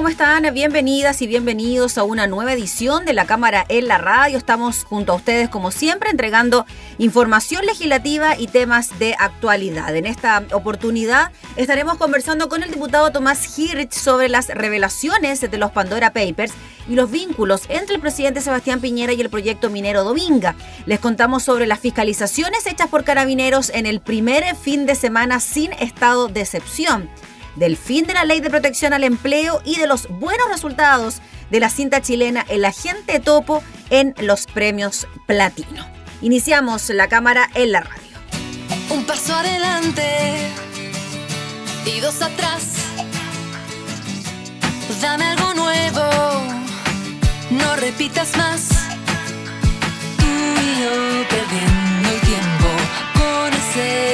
¿Cómo están? Bienvenidas y bienvenidos a una nueva edición de la Cámara en la Radio. Estamos junto a ustedes, como siempre, entregando información legislativa y temas de actualidad. En esta oportunidad estaremos conversando con el diputado Tomás Hirsch sobre las revelaciones de los Pandora Papers y los vínculos entre el presidente Sebastián Piñera y el proyecto minero Dominga. Les contamos sobre las fiscalizaciones hechas por carabineros en el primer fin de semana sin estado de excepción del fin de la ley de protección al empleo y de los buenos resultados de la cinta chilena El Agente Topo en los premios Platino. Iniciamos la cámara en la radio. Un paso adelante y dos atrás. Dame algo nuevo, no repitas más. Tú y yo perdiendo el tiempo con ese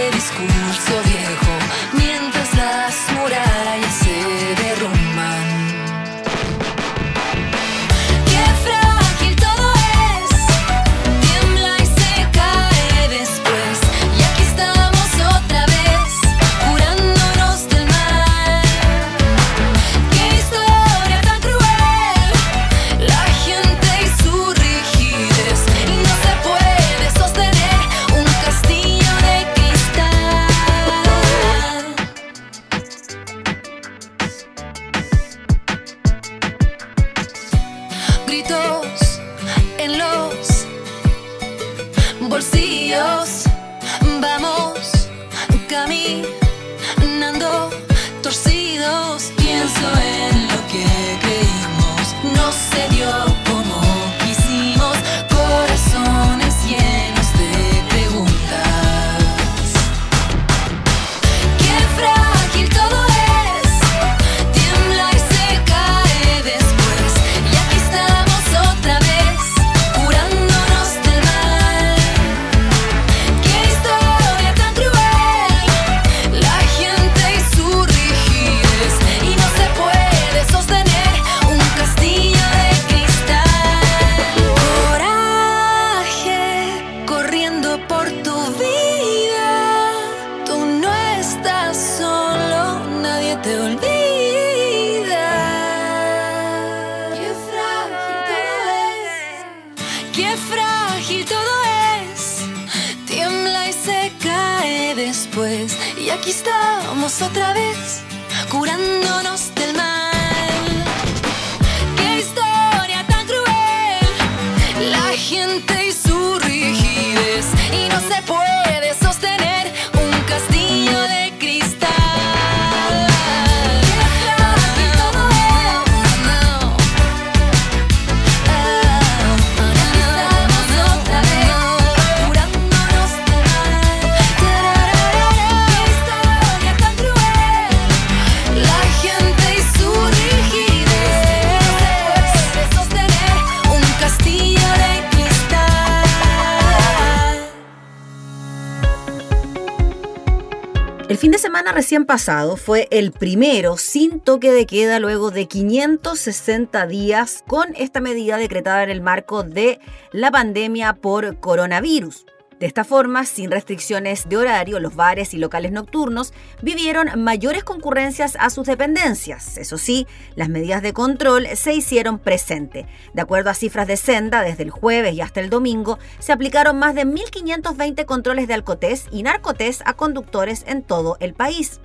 recién pasado fue el primero sin toque de queda luego de 560 días con esta medida decretada en el marco de la pandemia por coronavirus. De esta forma, sin restricciones de horario, los bares y locales nocturnos vivieron mayores concurrencias a sus dependencias. Eso sí, las medidas de control se hicieron presente. De acuerdo a cifras de Senda, desde el jueves y hasta el domingo se aplicaron más de 1.520 controles de alcotés y narcotés a conductores en todo el país.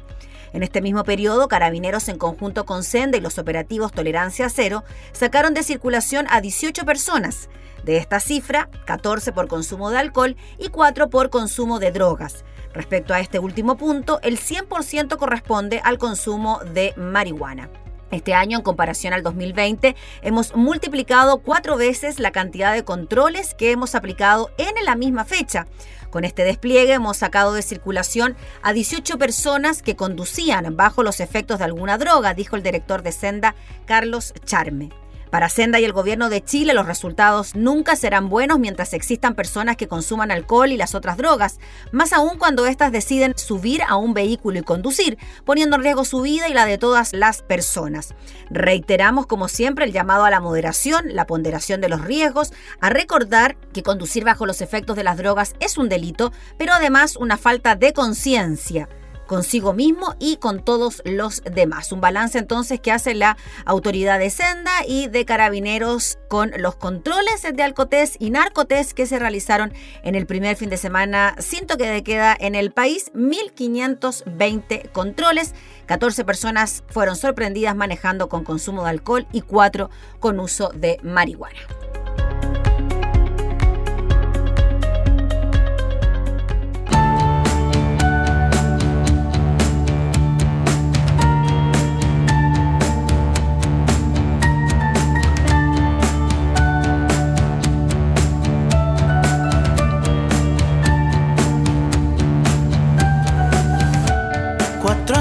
En este mismo periodo, Carabineros en conjunto con Senda y los operativos Tolerancia Cero sacaron de circulación a 18 personas. De esta cifra, 14 por consumo de alcohol y 4 por consumo de drogas. Respecto a este último punto, el 100% corresponde al consumo de marihuana. Este año, en comparación al 2020, hemos multiplicado cuatro veces la cantidad de controles que hemos aplicado en la misma fecha, Con este despliegue hemos sacado de circulación a 18 personas que conducían bajo los efectos de alguna droga, dijo el director de Senda, Carlos Charme. Para Senda y el gobierno de Chile, los resultados nunca serán buenos mientras existan personas que consuman alcohol y las otras drogas, más aún cuando éstas deciden subir a un vehículo y conducir, poniendo en riesgo su vida y la de todas las personas. Reiteramos, como siempre, el llamado a la moderación, la ponderación de los riesgos, a recordar que conducir bajo los efectos de las drogas es un delito, pero además una falta de conciencia consigo mismo y con todos los demás. Un balance entonces que hace la autoridad de Senda y de Carabineros con los controles de Alcotés y Narcotés que se realizaron en el primer fin de semana sin toque de queda en el país. 1.520 controles, 14 personas fueron sorprendidas manejando con consumo de alcohol y 4 con uso de marihuana.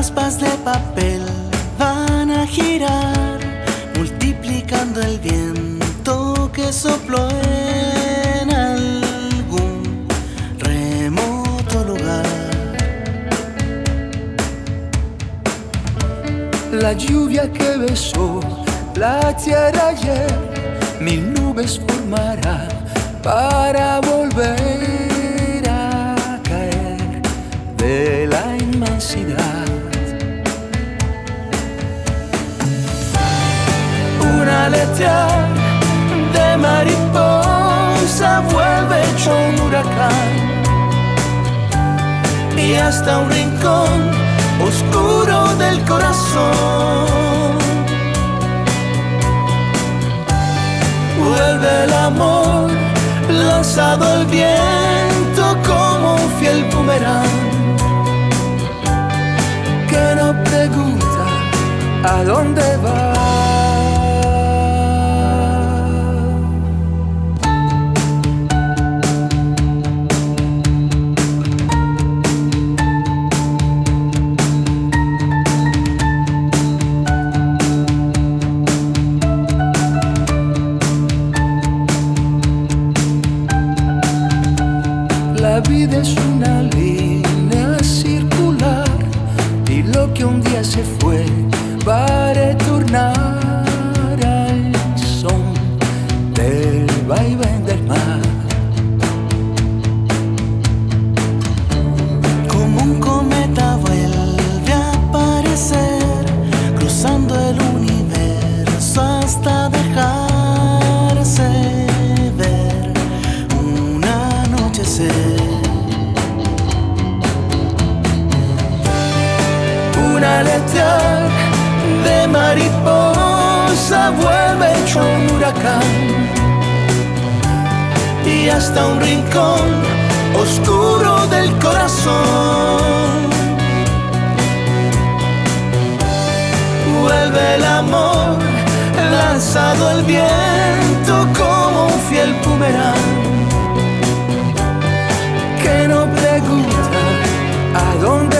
Aspas de papel van a girar, multiplicando el viento que sopló en algún remoto lugar. La lluvia que besó la tierra ayer, mil nubes formará para volver a caer de la inmensidad. Aletear de mariposa vuelve hecho un huracán. Y hasta un rincón oscuro del corazón. Vuelve el amor lanzado al viento como un fiel boomerang. Que no pregunta a dónde va es una vuelve hecho un huracán. Y hasta un rincón oscuro del corazón. Vuelve el amor lanzado al viento como un fiel pumerán que no pregunta a dónde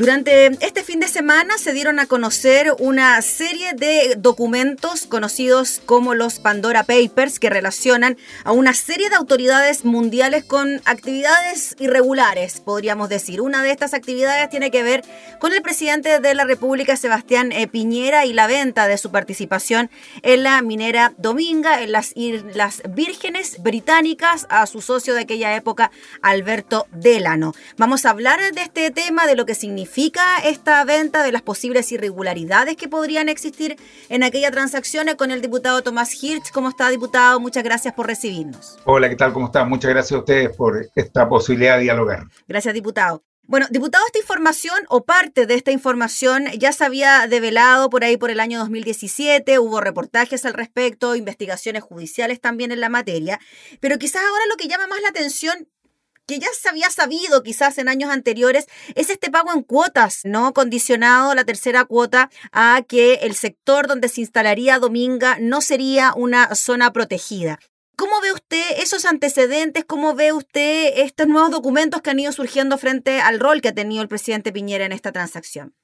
Durante este fin de semana se dieron a conocer una serie de documentos conocidos como los Pandora Papers que relacionan a una serie de autoridades mundiales con actividades irregulares, podríamos decir. Una de estas actividades tiene que ver con el presidente de la República, Sebastián eh, Piñera, y la venta de su participación en la minera Dominga, en las Islas Vírgenes Británicas, a su socio de aquella época, Alberto Delano. Vamos a hablar de este tema, de lo que significa significa esta venta, de las posibles irregularidades que podrían existir en aquella transacción con el diputado Tomás Hirsch. ¿Cómo está, diputado? Muchas gracias por recibirnos. Hola, ¿qué tal? ¿Cómo está? Muchas gracias a ustedes por esta posibilidad de dialogar. Gracias, diputado. Bueno, diputado, esta información o parte de esta información ya se había develado por ahí por el año 2017, hubo reportajes al respecto, investigaciones judiciales también en la materia, pero quizás ahora lo que llama más la atención que ya se había sabido quizás en años anteriores, es este pago en cuotas, ¿no? Condicionado la tercera cuota a que el sector donde se instalaría Dominga no sería una zona protegida. ¿Cómo ve usted esos antecedentes? ¿Cómo ve usted estos nuevos documentos que han ido surgiendo frente al rol que ha tenido el presidente Piñera en esta transacción?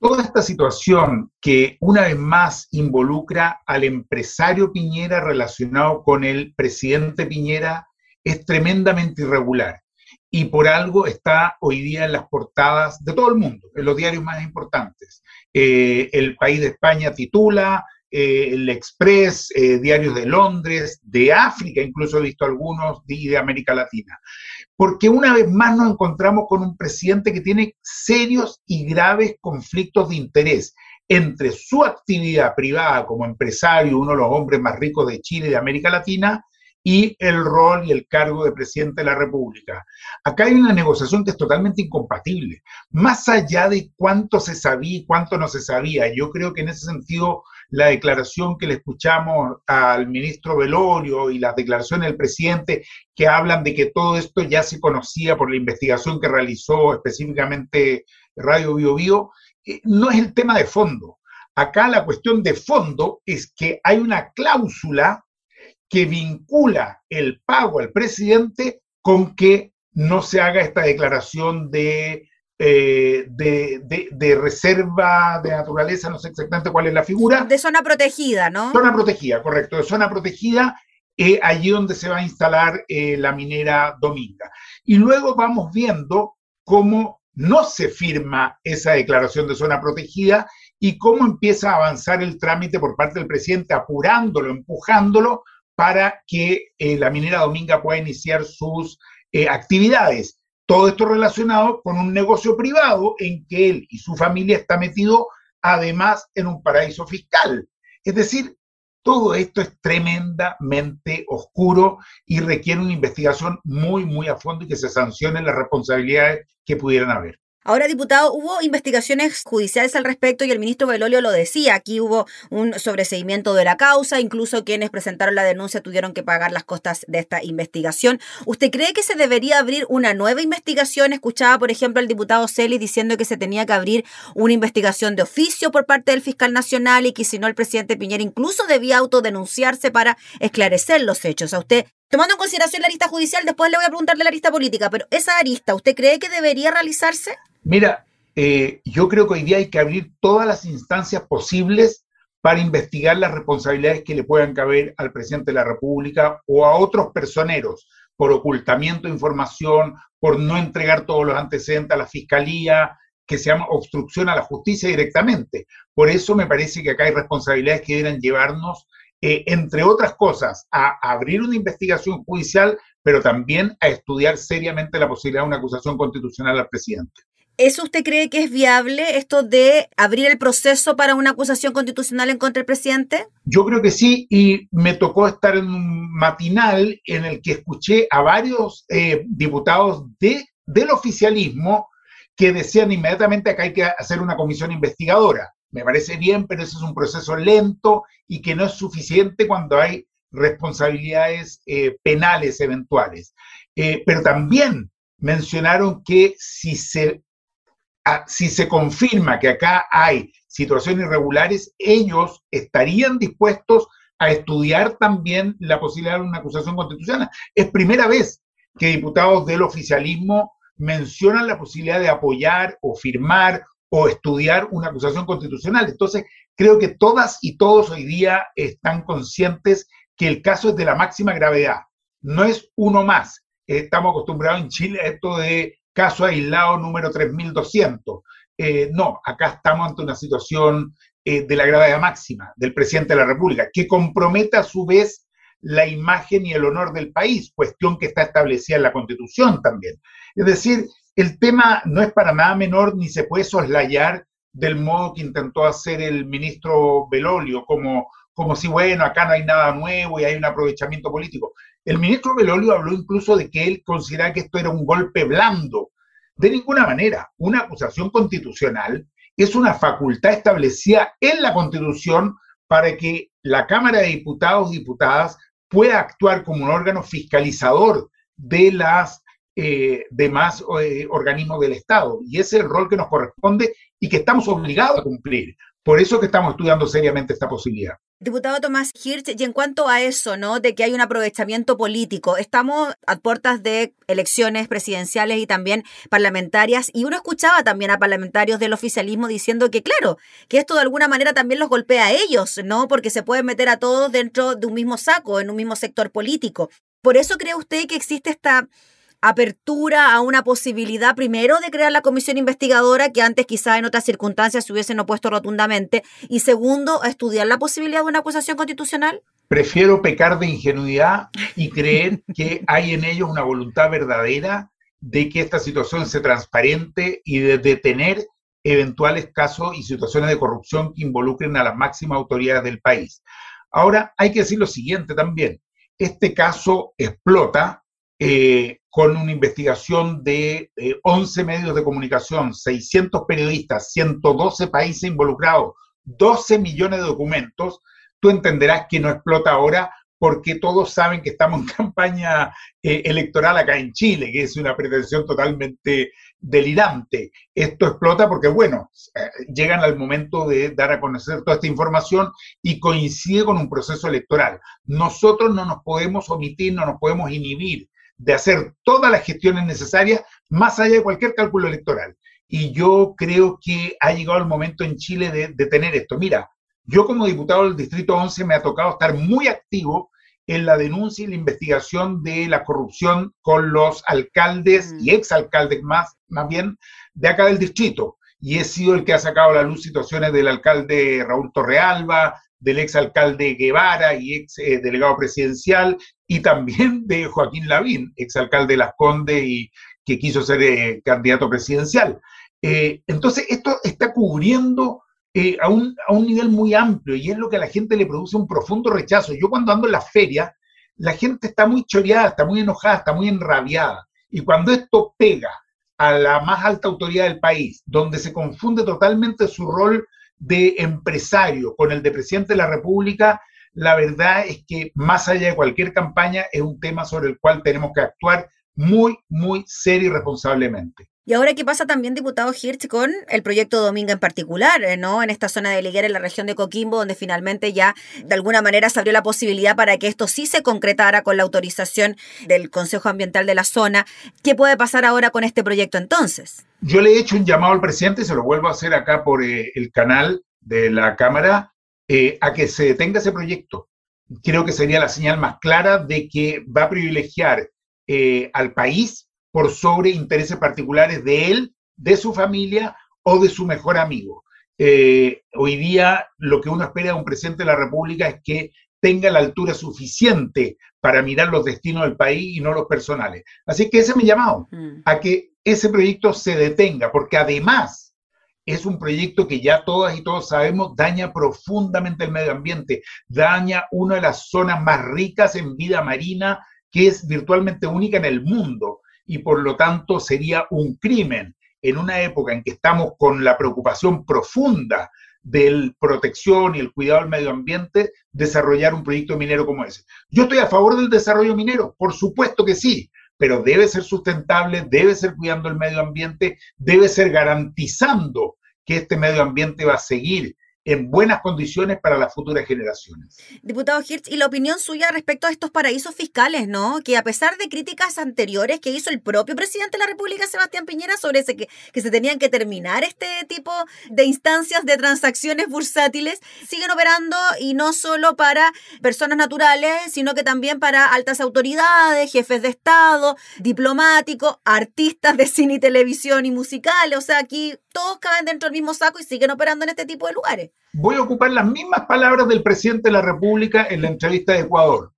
Toda esta situación que una vez más involucra al empresario Piñera relacionado con el presidente Piñera es tremendamente irregular y por algo está hoy día en las portadas de todo el mundo, en los diarios más importantes. Eh, el País de España titula, eh, el Express, eh, diarios de Londres, de África, incluso he visto algunos, de América Latina. Porque una vez más nos encontramos con un presidente que tiene serios y graves conflictos de interés entre su actividad privada como empresario, uno de los hombres más ricos de Chile y de América Latina, y el rol y el cargo de presidente de la República. Acá hay una negociación que es totalmente incompatible. Más allá de cuánto se sabía y cuánto no se sabía, yo creo que en ese sentido la declaración que le escuchamos al ministro Velorio y las declaraciones del presidente que hablan de que todo esto ya se conocía por la investigación que realizó específicamente Radio Bio Bio, eh, no es el tema de fondo. Acá la cuestión de fondo es que hay una cláusula que vincula el pago al presidente con que no se haga esta declaración de, eh, de, reserva de naturaleza, no sé exactamente cuál es la figura. De zona protegida, ¿no? Zona protegida, correcto, de zona protegida, eh, allí donde se va a instalar eh, la minera Dominga. Y luego vamos viendo cómo no se firma esa declaración de zona protegida y cómo empieza a avanzar el trámite por parte del presidente, apurándolo, empujándolo para que eh, la minera Dominga pueda iniciar sus eh, actividades. Todo esto relacionado con un negocio privado en que él y su familia está metido además en un paraíso fiscal. Es decir, todo esto es tremendamente oscuro y requiere una investigación muy, muy a fondo y que se sancionen las responsabilidades que pudieran haber. Ahora, diputado, hubo investigaciones judiciales al respecto y el ministro Belolio lo decía. Aquí hubo un sobreseimiento de la causa, incluso quienes presentaron la denuncia tuvieron que pagar las costas de esta investigación. ¿Usted cree que se debería abrir una nueva investigación? Escuchaba, por ejemplo, al diputado Celi diciendo que se tenía que abrir una investigación de oficio por parte del fiscal nacional y que si no el presidente Piñera incluso debía autodenunciarse para esclarecer los hechos. ¿A usted Tomando en consideración la lista judicial, después le voy a preguntarle la lista política, pero esa arista, ¿usted cree que debería realizarse? Mira, eh, yo creo que hoy día hay que abrir todas las instancias posibles para investigar las responsabilidades que le puedan caber al presidente de la República o a otros personeros por ocultamiento de información, por no entregar todos los antecedentes a la fiscalía, que se llama obstrucción a la justicia directamente. Por eso me parece que acá hay responsabilidades que deben llevarnos, eh, entre otras cosas, a abrir una investigación judicial, pero también a estudiar seriamente la posibilidad de una acusación constitucional al presidente. ¿Eso usted cree que es viable, esto de abrir el proceso para una acusación constitucional en contra del presidente? Yo creo que sí, y me tocó estar en un matinal en el que escuché a varios eh, diputados de, del oficialismo que decían inmediatamente que hay que hacer una comisión investigadora. Me parece bien, pero ese es un proceso lento y que no es suficiente cuando hay responsabilidades eh, penales eventuales. Eh, pero también mencionaron que si se si se confirma que acá hay situaciones irregulares, ellos estarían dispuestos a estudiar también la posibilidad de una acusación constitucional. Es primera vez que diputados del oficialismo mencionan la posibilidad de apoyar o firmar o estudiar una acusación constitucional. Entonces, creo que todas y todos hoy día están conscientes que el caso es de la máxima gravedad. No es uno más. Estamos acostumbrados en Chile a esto de caso aislado número 3200. Eh, no, acá estamos ante una situación eh, de la gravedad máxima del presidente de la República, que compromete a su vez la imagen y el honor del país, cuestión que está establecida en la Constitución también. Es decir, el tema no es para nada menor ni se puede soslayar del modo que intentó hacer el ministro Belolio, como, como si, bueno, acá no hay nada nuevo y hay un aprovechamiento político. El ministro Belolio habló incluso de que él consideraba que esto era un golpe blando. De ninguna manera, una acusación constitucional es una facultad establecida en la Constitución para que la Cámara de Diputados y Diputadas pueda actuar como un órgano fiscalizador de las eh, demás eh, organismos del Estado. Y ese es el rol que nos corresponde y que estamos obligados a cumplir. Por eso que estamos estudiando seriamente esta posibilidad. Diputado Tomás Hirsch, y en cuanto a eso, ¿no? De que hay un aprovechamiento político, estamos a puertas de elecciones presidenciales y también parlamentarias, y uno escuchaba también a parlamentarios del oficialismo diciendo que, claro, que esto de alguna manera también los golpea a ellos, ¿no? Porque se pueden meter a todos dentro de un mismo saco, en un mismo sector político. Por eso cree usted que existe esta apertura a una posibilidad, primero, de crear la comisión investigadora, que antes quizá en otras circunstancias se hubiesen opuesto rotundamente, y segundo, estudiar la posibilidad de una acusación constitucional? Prefiero pecar de ingenuidad y creer que hay en ellos una voluntad verdadera de que esta situación sea transparente y de detener eventuales casos y situaciones de corrupción que involucren a las máximas autoridades del país. Ahora, hay que decir lo siguiente también. Este caso explota eh, con una investigación de 11 eh, medios de comunicación, 600 periodistas, 112 países involucrados, 12 millones de documentos, tú entenderás que no explota ahora porque todos saben que estamos en campaña eh, electoral acá en Chile, que es una pretensión totalmente delirante. Esto explota porque, bueno, eh, llegan al momento de dar a conocer toda esta información y coincide con un proceso electoral. Nosotros no nos podemos omitir, no nos podemos inhibir de hacer todas las gestiones necesarias más allá de cualquier cálculo electoral. Y yo creo que ha llegado el momento en Chile de, tener esto. Mira, yo como diputado del Distrito 11 me ha tocado estar muy activo en la denuncia y la investigación de la corrupción con los alcaldes y mm. exalcaldes más, más bien de acá del distrito. Y he sido el que ha sacado a la luz situaciones del alcalde Raúl Torrealba, del exalcalde Guevara y ex eh, delegado presidencial, y también de Joaquín Lavín, exalcalde de Las Condes y que quiso ser eh, candidato presidencial. Eh, entonces, esto está cubriendo a, un, a un nivel muy amplio y es lo que a la gente le produce un profundo rechazo. Yo cuando ando en las ferias, la gente está muy choreada, está muy enojada, está muy enrabiada. Y cuando esto pega a la más alta autoridad del país, donde se confunde totalmente su rol de empresario con el de presidente de la República, la verdad es que más allá de cualquier campaña es un tema sobre el cual tenemos que actuar muy, muy serio y responsablemente. Y ahora, ¿qué pasa también, diputado Hirsch, con el proyecto Domingo en particular, eh, ¿no? En esta zona de Liguera, en la región de Coquimbo, donde finalmente ya de alguna manera se abrió la posibilidad para que esto sí se concretara con la autorización del Consejo Ambiental de la zona. ¿Qué puede pasar ahora con este proyecto entonces? Yo le he hecho un llamado al presidente, se lo vuelvo a hacer acá por eh, el canal de la Cámara, eh, a que se detenga ese proyecto. Creo que sería la señal más clara de que va a privilegiar al país por sobre intereses particulares de él, de su familia o de su mejor amigo. Eh, hoy día lo que uno espera de un presidente de la República es que tenga la altura suficiente para mirar los destinos del país y no los personales. Así que ese me llamado mm. a que ese proyecto se detenga, porque además es un proyecto que ya todas y todos sabemos daña profundamente el medio ambiente, daña una de las zonas más ricas en vida marina que es virtualmente única en el mundo y por lo tanto sería un crimen en una época en que estamos con la preocupación profunda de protección y el cuidado del medio ambiente, desarrollar un proyecto minero como ese. Yo estoy a favor del desarrollo minero, por supuesto que sí, pero debe ser sustentable, debe ser cuidando el medio ambiente, debe ser garantizando que este medio ambiente va a seguir en buenas condiciones para las futuras generaciones. Diputado Hirsch, y la opinión suya respecto a estos paraísos fiscales, ¿no? Que a pesar de críticas anteriores que hizo el propio presidente de la República, Sebastián Piñera, sobre ese que, se tenían que terminar este tipo de instancias de transacciones bursátiles, siguen operando y no solo para personas naturales, sino que también para altas autoridades, jefes de Estado, diplomáticos, artistas de cine y televisión y musicales. O sea, aquí todos caben dentro del mismo saco y siguen operando en este tipo de lugares. Voy a ocupar las mismas palabras del presidente de la República en la entrevista de Ecuador.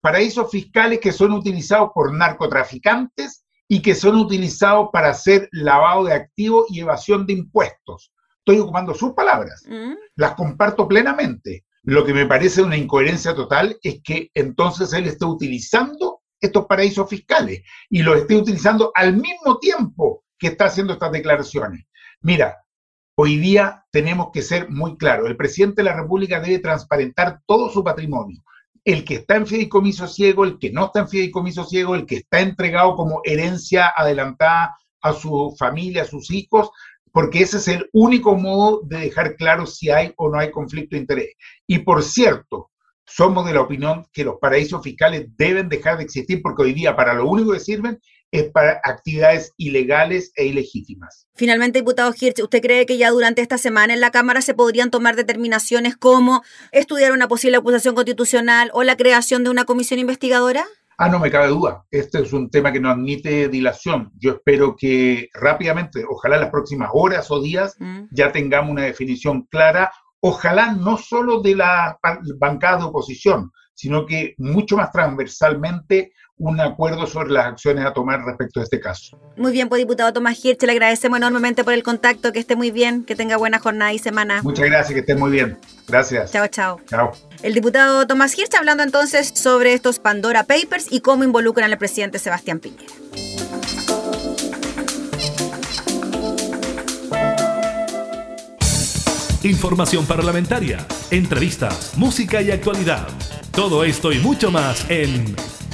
Paraísos fiscales que son utilizados por narcotraficantes y que son utilizados para hacer lavado de activos y evasión de impuestos. Estoy ocupando sus palabras. Mm. Las comparto plenamente. Lo que me parece una incoherencia total es que entonces él esté utilizando estos paraísos fiscales y los esté utilizando al mismo tiempo que está haciendo estas declaraciones. Mira, hoy día tenemos que ser muy claros. El presidente de la República debe transparentar todo su patrimonio. El que está en fideicomiso ciego, el que no está en fideicomiso ciego, el que está entregado como herencia adelantada a su familia, a sus hijos, porque ese es el único modo de dejar claro si hay o no hay conflicto de interés. Y por cierto, somos de la opinión que los paraísos fiscales deben dejar de existir porque hoy día para lo único que sirven es para actividades ilegales e ilegítimas. Finalmente, diputado Hirsch, ¿usted cree que ya durante esta semana en la Cámara se podrían tomar determinaciones como estudiar una posible acusación constitucional o la creación de una comisión investigadora? Ah, no me cabe duda. Este es un tema que no admite dilación. Yo espero que rápidamente, ojalá en las próximas horas o días, mm. ya tengamos una definición clara. Ojalá no solo de la bancada de oposición, sino que mucho más transversalmente un acuerdo sobre las acciones a tomar respecto a este caso. Muy bien, pues diputado Tomás Hirsch, le agradecemos enormemente por el contacto, que esté muy bien, que tenga buena jornada y semana. Muchas gracias, que esté muy bien. Gracias. Chao, chao. Chao. El diputado Tomás Hirsch hablando entonces sobre estos Pandora Papers y cómo involucran al presidente Sebastián Piñera. Información parlamentaria, entrevistas, música y actualidad. Todo esto y mucho más en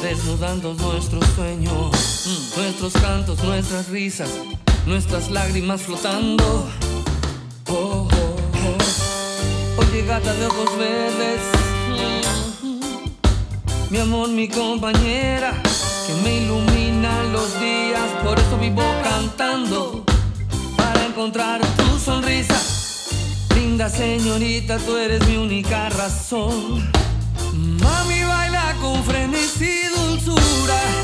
Desnudando nuestros sueños, nuestros cantos, nuestras risas, nuestras lágrimas flotando. Oh, oh, oh. Oye, gata de ojos verdes, mi amor, mi compañera, que me ilumina los días, por eso vivo cantando, para encontrar tu sonrisa. Linda señorita, tú eres mi única razón. clausura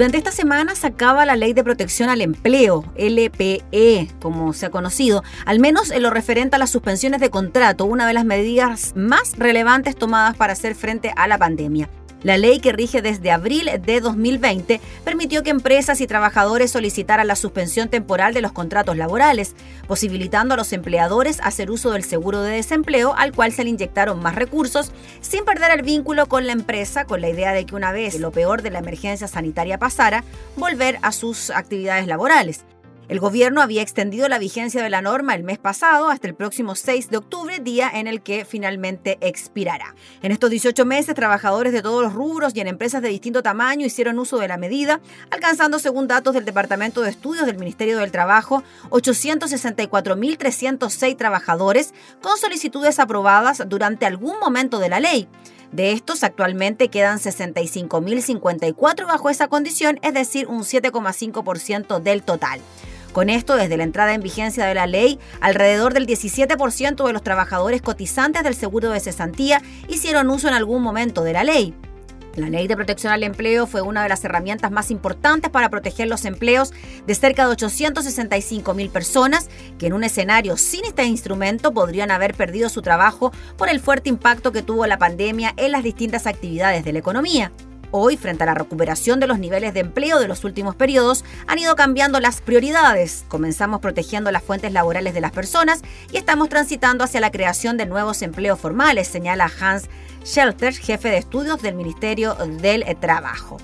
Durante esta semana se acaba la Ley de Protección al Empleo, LPE, como se ha conocido, al menos en lo referente a las suspensiones de contrato, una de las medidas más relevantes tomadas para hacer frente a la pandemia. La ley que rige desde abril de 2020 permitió que empresas y trabajadores solicitaran la suspensión temporal de los contratos laborales, posibilitando a los empleadores hacer uso del seguro de desempleo al cual se le inyectaron más recursos sin perder el vínculo con la empresa con la idea de que una vez lo peor de la emergencia sanitaria pasara, volver a sus actividades laborales. El gobierno había extendido la vigencia de la norma el mes pasado hasta el próximo 6 de octubre, día en el que finalmente expirará. En estos 18 meses, trabajadores de todos los rubros y en empresas de distinto tamaño hicieron uso de la medida, alcanzando, según datos del Departamento de Estudios del Ministerio del Trabajo, 864.306 trabajadores con solicitudes aprobadas durante algún momento de la ley. De estos, actualmente quedan 65.054 bajo esa condición, es decir, un 7,5% del total. Con esto, desde la entrada en vigencia de la ley, alrededor del 17% de los trabajadores cotizantes del seguro de cesantía hicieron uso en algún momento de la ley. La ley de protección al empleo fue una de las herramientas más importantes para proteger los empleos de cerca de 865 mil personas que en un escenario sin este instrumento podrían haber perdido su trabajo por el fuerte impacto que tuvo la pandemia en las distintas actividades de la economía. Hoy, frente a la recuperación de los niveles de empleo de los últimos periodos, han ido cambiando las prioridades. Comenzamos protegiendo las fuentes laborales de las personas y estamos transitando hacia la creación de nuevos empleos formales, señala Hans Shelter, jefe de estudios del Ministerio del Trabajo.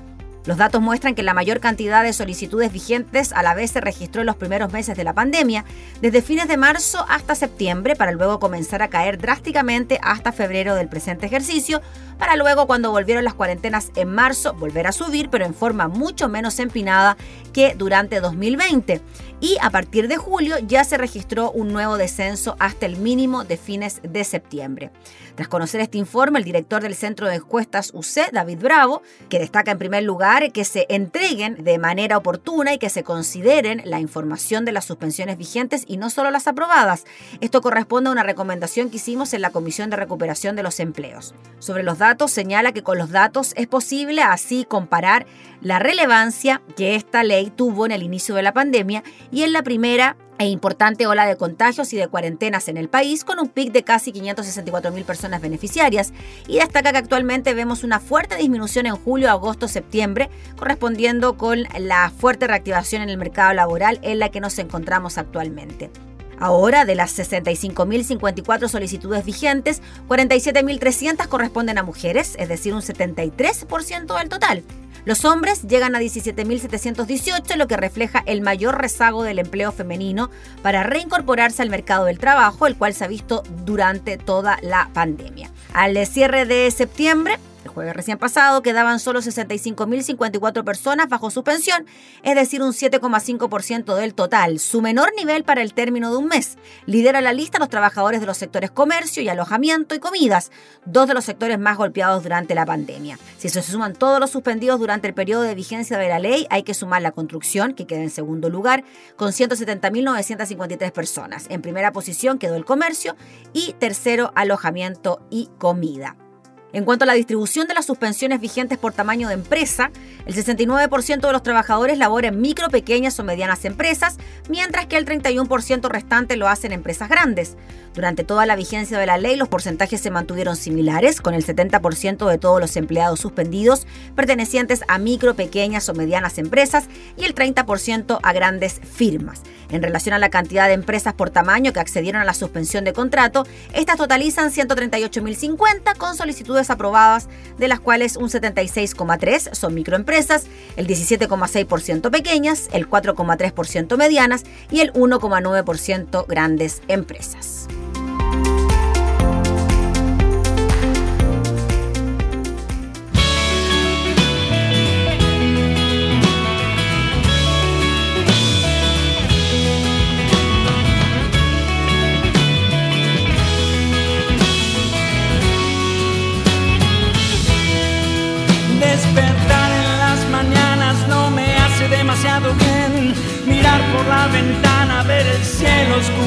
Los datos muestran que la mayor cantidad de solicitudes vigentes a la vez se registró en los primeros meses de la pandemia, desde fines de marzo hasta septiembre, para luego comenzar a caer drásticamente hasta febrero del presente ejercicio, para luego cuando volvieron las cuarentenas en marzo volver a subir, pero en forma mucho menos empinada que durante 2020. Y a partir de julio ya se registró un nuevo descenso hasta el mínimo de fines de septiembre. Tras conocer este informe, el director del Centro de Encuestas UC, David Bravo, que destaca en primer lugar que se entreguen de manera oportuna y que se consideren la información de las suspensiones vigentes y no solo las aprobadas. Esto corresponde a una recomendación que hicimos en la Comisión de Recuperación de los Empleos. Sobre los datos, señala que con los datos es posible así comparar la relevancia que esta ley tuvo en el inicio de la pandemia y en la primera e importante ola de contagios y de cuarentenas en el país, con un pic de casi 564 mil personas beneficiarias, y destaca que actualmente vemos una fuerte disminución en julio, agosto, septiembre, correspondiendo con la fuerte reactivación en el mercado laboral en la que nos encontramos actualmente. Ahora, de las 65.054 solicitudes vigentes, 47.300 corresponden a mujeres, es decir, un 73% del total. Los hombres llegan a 17.718, lo que refleja el mayor rezago del empleo femenino para reincorporarse al mercado del trabajo, el cual se ha visto durante toda la pandemia. Al cierre de septiembre, El jueves recién pasado quedaban solo 65.054 personas bajo suspensión, es decir, un 7,5% del total, su menor nivel para el término de un mes. Lidera la lista los trabajadores de los sectores comercio y alojamiento y comidas, dos de los sectores más golpeados durante la pandemia. Si se suman todos los suspendidos durante el periodo de vigencia de la ley, hay que sumar la construcción, que queda en segundo lugar, con 170.953 personas. En primera posición quedó el comercio y tercero alojamiento y comida. En cuanto a la distribución de las suspensiones vigentes por tamaño de empresa, el 69% de los trabajadores labora en micro, pequeñas o medianas empresas, mientras que el 31% restante lo hacen empresas grandes. Durante toda la vigencia de la ley, los porcentajes se mantuvieron similares, con el 70% de todos los empleados suspendidos pertenecientes a micro, pequeñas o medianas empresas y el 30% a grandes firmas. En relación a la cantidad de empresas por tamaño que accedieron a la suspensión de contrato, estas totalizan 138.050 con solicitudes aprobadas, de las cuales un 76,3 son microempresas, el 17,6% pequeñas, el 4,3% medianas y el 1,9% grandes empresas.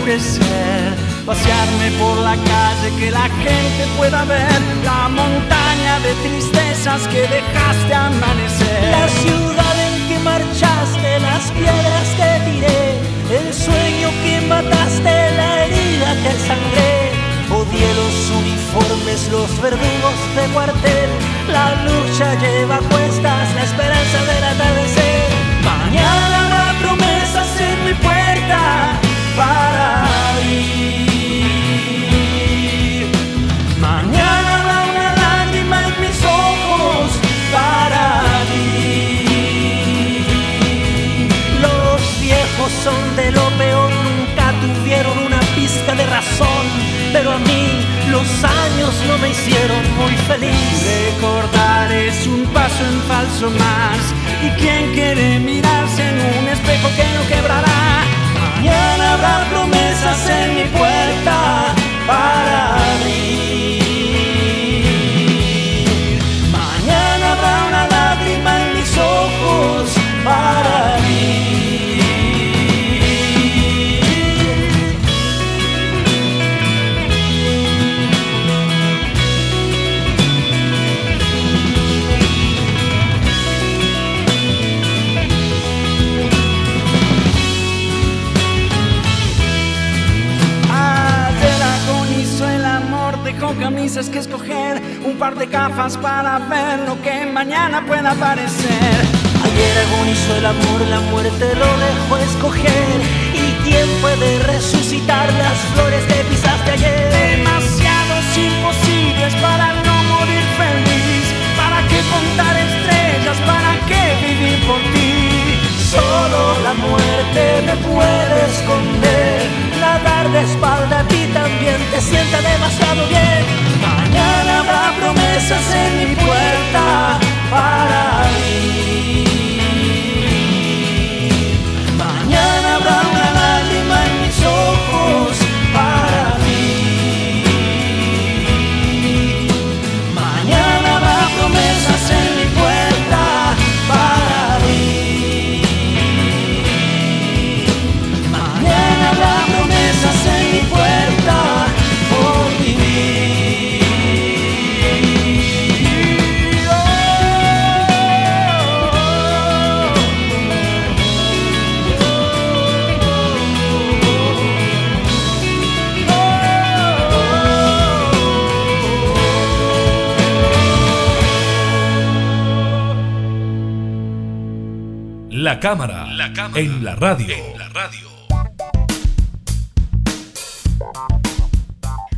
Pasearme por la calle, que la gente pueda ver la montaña de tristezas que dejaste amanecer. La ciudad en que marchaste, las piedras que tiré, el sueño que mataste, la herida que sangré. Odié los uniformes, los verdugos de cuartel. La lucha lleva a cuestas la esperanza del atardecer. Mañana pueda aparecer. Ayer agonizó el amor, la muerte lo dejó escoger. ¿Y quién puede resucitar las flores que pisaste ayer? Demasiados imposibles para no morir feliz. ¿Para qué contar estrellas? ¿Para qué vivir por ti? Solo la muerte me puede esconder. Nadar de espalda a ti también te sienta demasiado bien. Mañana habrá promesas en mi puerta para abrir. La cámara, en la radio.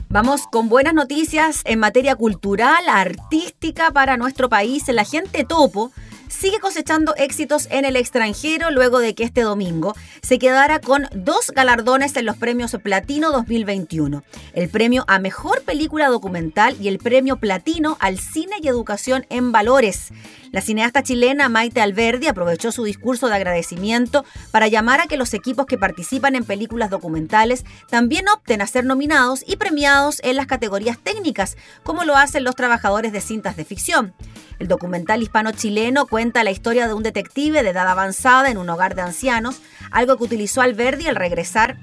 Vamos con buenas noticias en materia cultural, artística para nuestro país. La gente topo sigue cosechando éxitos en el extranjero luego de que este domingo se quedara con dos galardones en los premios Platino 2021, el premio a Mejor Película Documental y el premio Platino al Cine y Educación en Valores. La cineasta chilena Maite Alberdi aprovechó su discurso de agradecimiento para llamar a que los equipos que participan en películas documentales también opten a ser nominados y premiados en las categorías técnicas, como lo hacen los trabajadores de cintas de ficción. El documental hispano-chileno cuenta la historia de un detective de edad avanzada en un hogar de ancianos, algo que utilizó Alberdi al regresar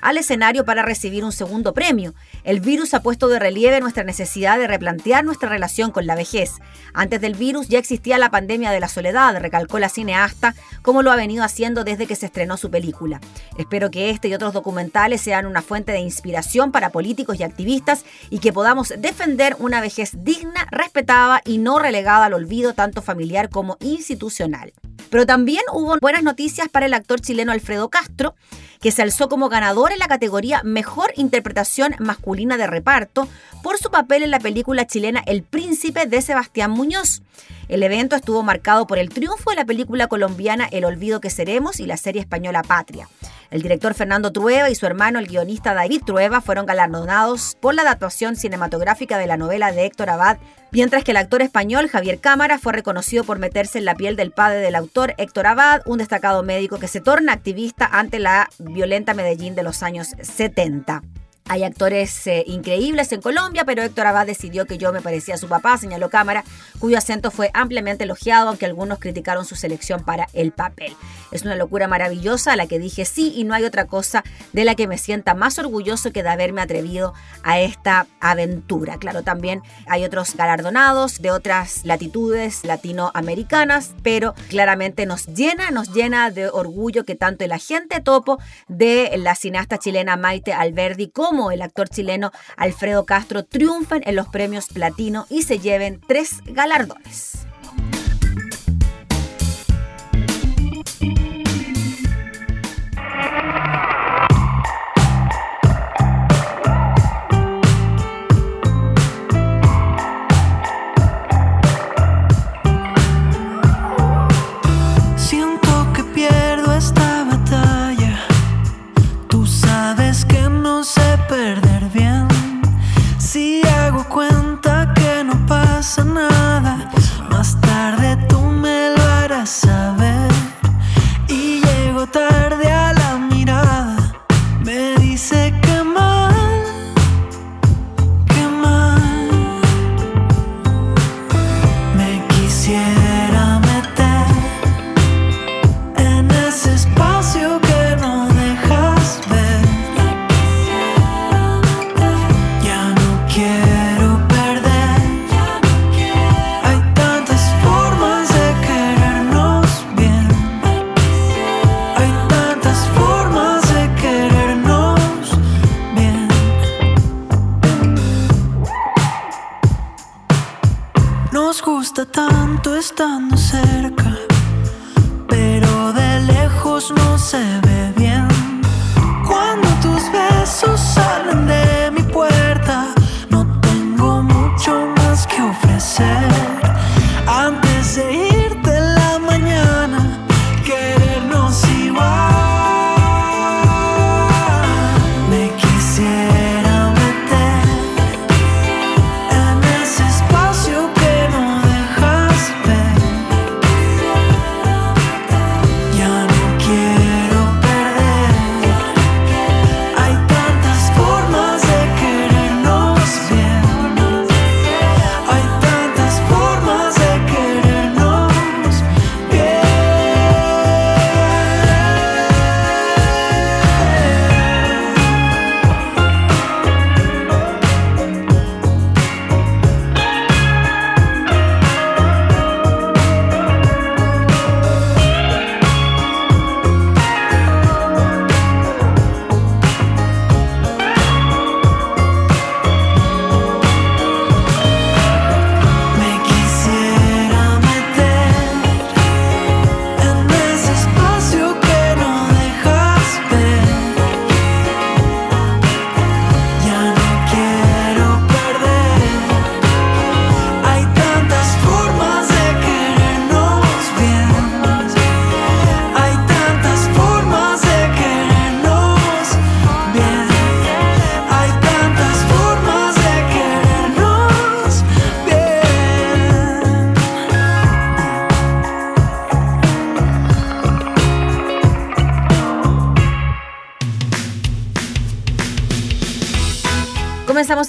al escenario para recibir un segundo premio. El virus ha puesto de relieve nuestra necesidad de replantear nuestra relación con la vejez. Antes del virus ya existía la pandemia de la soledad, recalcó la cineasta, como lo ha venido haciendo desde que se estrenó su película. Espero que este y otros documentales sean una fuente de inspiración para políticos y activistas y que podamos defender una vejez digna, respetada y no relegada al olvido tanto familiar como institucional. Pero también hubo buenas noticias para el actor chileno Alfredo Castro, que se alzó como ganador en la categoría Mejor Interpretación Masculina de Reparto por su papel en la película chilena El Príncipe de Sebastián Muñoz. El evento estuvo marcado por el triunfo de la película colombiana El Olvido que Seremos y la serie española Patria. El director Fernando Trueba y su hermano, el guionista David Trueba, fueron galardonados por la adaptación cinematográfica de la novela de Héctor Abad, mientras que el actor español Javier Cámara fue reconocido por meterse en la piel del padre del autor Héctor Abad, un destacado médico que se torna activista ante la violenta Medellín de los años 70. Hay actores eh, increíbles en Colombia, pero Héctor Abad decidió que yo me parecía a su papá, señaló Cámara, cuyo acento fue ampliamente elogiado, aunque algunos criticaron su selección para el papel. Es una locura maravillosa a la que dije sí y no hay otra cosa de la que me sienta más orgulloso que de haberme atrevido a esta aventura. Claro, también hay otros galardonados de otras latitudes latinoamericanas, pero claramente nos llena, nos llena de orgullo que tanto el agente topo de la cineasta chilena Maite Alberdi como el actor chileno Alfredo Castro triunfen en los premios Platino y se lleven tres galardones.